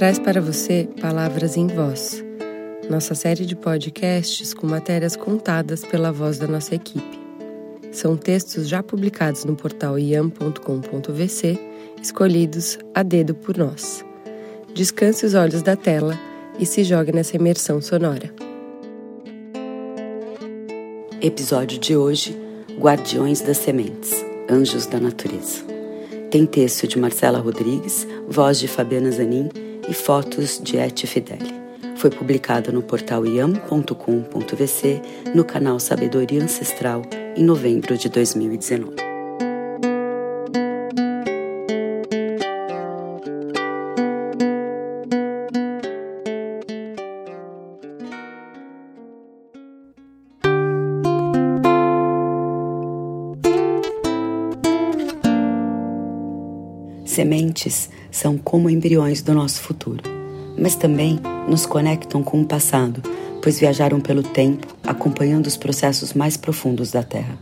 traz para você Palavras em Voz, nossa série de podcasts com matérias contadas pela voz da nossa equipe. São textos já publicados no portal iam.com.vc, escolhidos a dedo por nós. Descanse os olhos da tela e se jogue nessa imersão sonora. Episódio de hoje: Guardiões das Sementes Anjos da Natureza. Tem texto de Marcela Rodrigues, voz de Fabiana Zanin e fotos de Eti Fideli. Foi publicado no portal iam.com.vc no canal Sabedoria Ancestral em novembro de 2019. Sementes são como embriões do nosso futuro, mas também nos conectam com o passado, pois viajaram pelo tempo, acompanhando os processos mais profundos da Terra.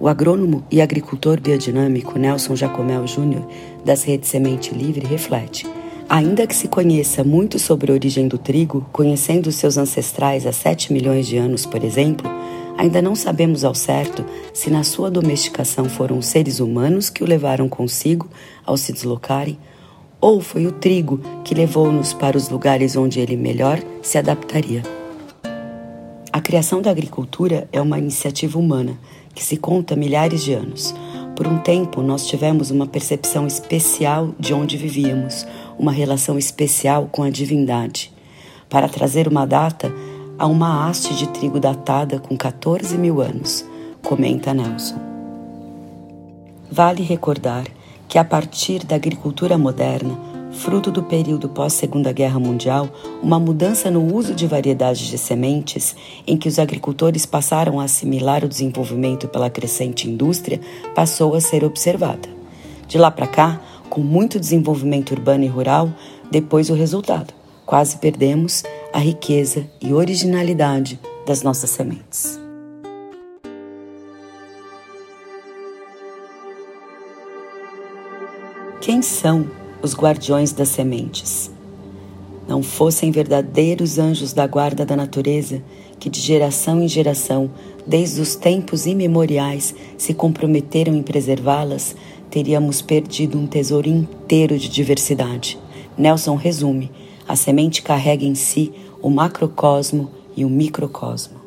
O agrônomo e agricultor biodinâmico Nelson Jacomel Júnior, das redes Semente Livre, reflete: ainda que se conheça muito sobre a origem do trigo, conhecendo seus ancestrais há 7 milhões de anos, por exemplo, Ainda não sabemos ao certo se na sua domesticação foram seres humanos que o levaram consigo ao se deslocarem, ou foi o trigo que levou-nos para os lugares onde ele melhor se adaptaria. A criação da agricultura é uma iniciativa humana que se conta milhares de anos. Por um tempo, nós tivemos uma percepção especial de onde vivíamos, uma relação especial com a divindade. Para trazer uma data, a uma haste de trigo datada com 14 mil anos, comenta Nelson. Vale recordar que, a partir da agricultura moderna, fruto do período pós-Segunda Guerra Mundial, uma mudança no uso de variedades de sementes, em que os agricultores passaram a assimilar o desenvolvimento pela crescente indústria, passou a ser observada. De lá para cá, com muito desenvolvimento urbano e rural, depois o resultado. Quase perdemos a riqueza e originalidade das nossas sementes. Quem são os guardiões das sementes? Não fossem verdadeiros anjos da guarda da natureza que, de geração em geração, desde os tempos imemoriais, se comprometeram em preservá-las, teríamos perdido um tesouro inteiro de diversidade. Nelson resume a semente carrega em si o macrocosmo e o microcosmo.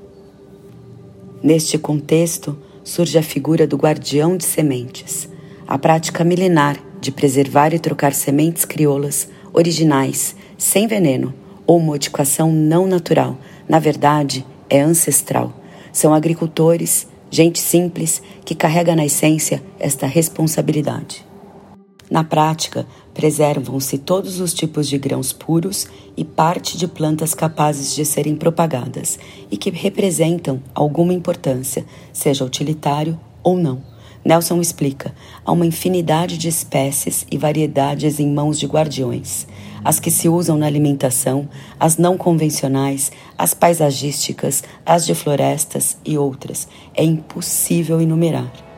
Neste contexto, surge a figura do guardião de sementes, a prática milenar de preservar e trocar sementes crioulas originais, sem veneno ou modificação não natural, na verdade, é ancestral. São agricultores, gente simples que carrega na essência esta responsabilidade. Na prática, preservam-se todos os tipos de grãos puros e parte de plantas capazes de serem propagadas e que representam alguma importância, seja utilitário ou não. Nelson explica: há uma infinidade de espécies e variedades em mãos de guardiões. As que se usam na alimentação, as não convencionais, as paisagísticas, as de florestas e outras. É impossível enumerar.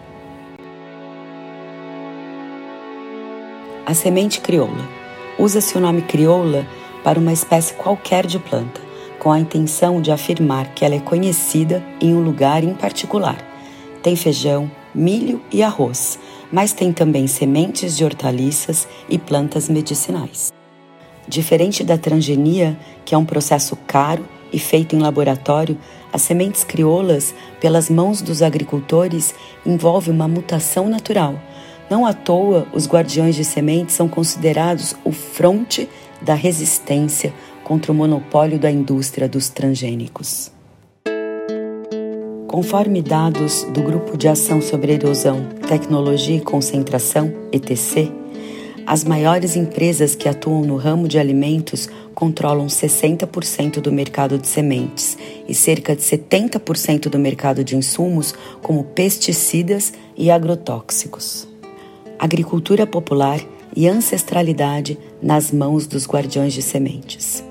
A semente crioula. Usa-se o nome crioula para uma espécie qualquer de planta, com a intenção de afirmar que ela é conhecida em um lugar em particular. Tem feijão, milho e arroz, mas tem também sementes de hortaliças e plantas medicinais. Diferente da transgenia, que é um processo caro e feito em laboratório, as sementes crioulas, pelas mãos dos agricultores, envolve uma mutação natural não à toa, os guardiões de sementes são considerados o fronte da resistência contra o monopólio da indústria dos transgênicos. Conforme dados do Grupo de Ação sobre Erosão, Tecnologia e Concentração, ETC, as maiores empresas que atuam no ramo de alimentos controlam 60% do mercado de sementes e cerca de 70% do mercado de insumos, como pesticidas e agrotóxicos agricultura popular e ancestralidade nas mãos dos guardiões de sementes.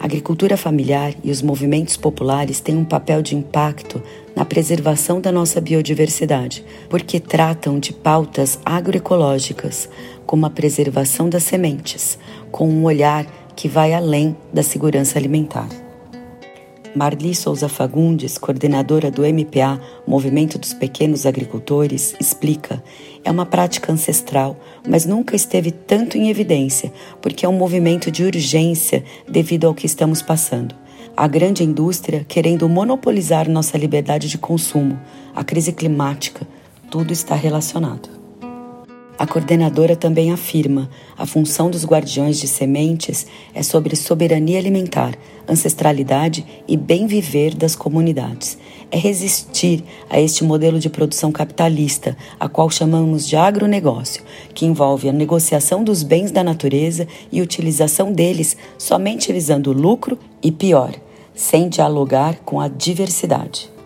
A agricultura familiar e os movimentos populares têm um papel de impacto na preservação da nossa biodiversidade, porque tratam de pautas agroecológicas, como a preservação das sementes, com um olhar que vai além da segurança alimentar. Marli Souza Fagundes, coordenadora do MPA, Movimento dos Pequenos Agricultores, explica: é uma prática ancestral, mas nunca esteve tanto em evidência, porque é um movimento de urgência devido ao que estamos passando. A grande indústria querendo monopolizar nossa liberdade de consumo, a crise climática, tudo está relacionado. Coordenadora também afirma: a função dos guardiões de sementes é sobre soberania alimentar, ancestralidade e bem viver das comunidades. É resistir a este modelo de produção capitalista, a qual chamamos de agronegócio, que envolve a negociação dos bens da natureza e utilização deles somente visando lucro e, pior, sem dialogar com a diversidade.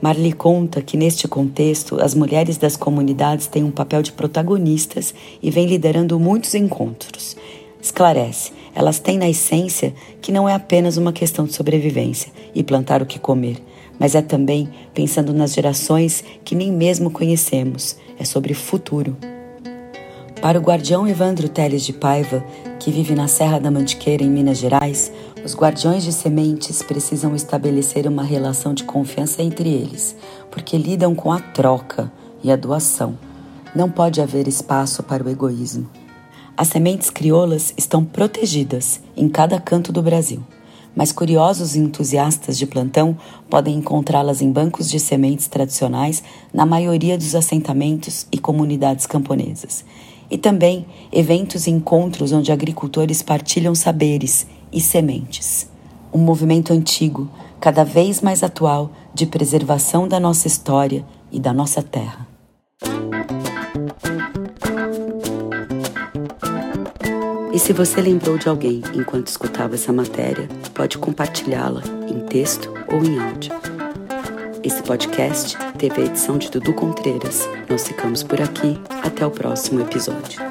Marli conta que, neste contexto, as mulheres das comunidades têm um papel de protagonistas e vem liderando muitos encontros. Esclarece, elas têm na essência que não é apenas uma questão de sobrevivência e plantar o que comer, mas é também pensando nas gerações que nem mesmo conhecemos, é sobre futuro. Para o guardião Evandro Teles de Paiva, que vive na Serra da Mantiqueira, em Minas Gerais, os guardiões de sementes precisam estabelecer uma relação de confiança entre eles, porque lidam com a troca e a doação. Não pode haver espaço para o egoísmo. As sementes crioulas estão protegidas em cada canto do Brasil, mas curiosos e entusiastas de plantão podem encontrá-las em bancos de sementes tradicionais na maioria dos assentamentos e comunidades camponesas. E também eventos e encontros onde agricultores partilham saberes e sementes. Um movimento antigo, cada vez mais atual, de preservação da nossa história e da nossa terra. E se você lembrou de alguém enquanto escutava essa matéria, pode compartilhá-la em texto ou em áudio. Esse podcast teve a edição de Dudu Contreiras. Nós ficamos por aqui. Até o próximo episódio.